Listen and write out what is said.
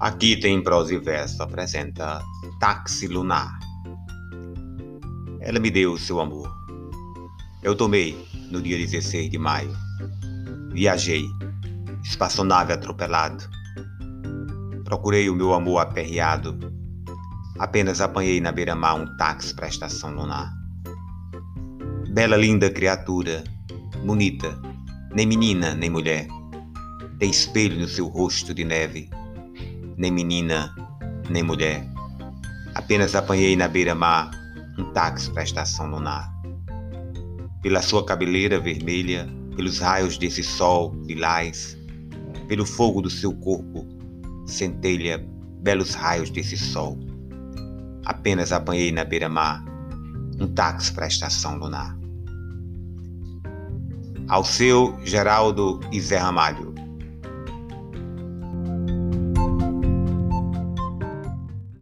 Aqui tem prosa e verso, apresenta Táxi Lunar. Ela me deu seu amor. Eu tomei no dia 16 de maio. Viajei, espaçonave atropelado. Procurei o meu amor aperreado. Apenas apanhei na beira-mar um táxi para a estação lunar. Bela, linda criatura, bonita, nem menina, nem mulher. Tem espelho no seu rosto de neve, nem menina, nem mulher. Apenas apanhei na beira-mar um táxi para a estação lunar. Pela sua cabeleira vermelha, pelos raios desse sol lilás, pelo fogo do seu corpo, centelha belos raios desse sol. Apenas apanhei na beira-mar um táxi para a estação lunar. Ao seu Geraldo e Zé Ramalho.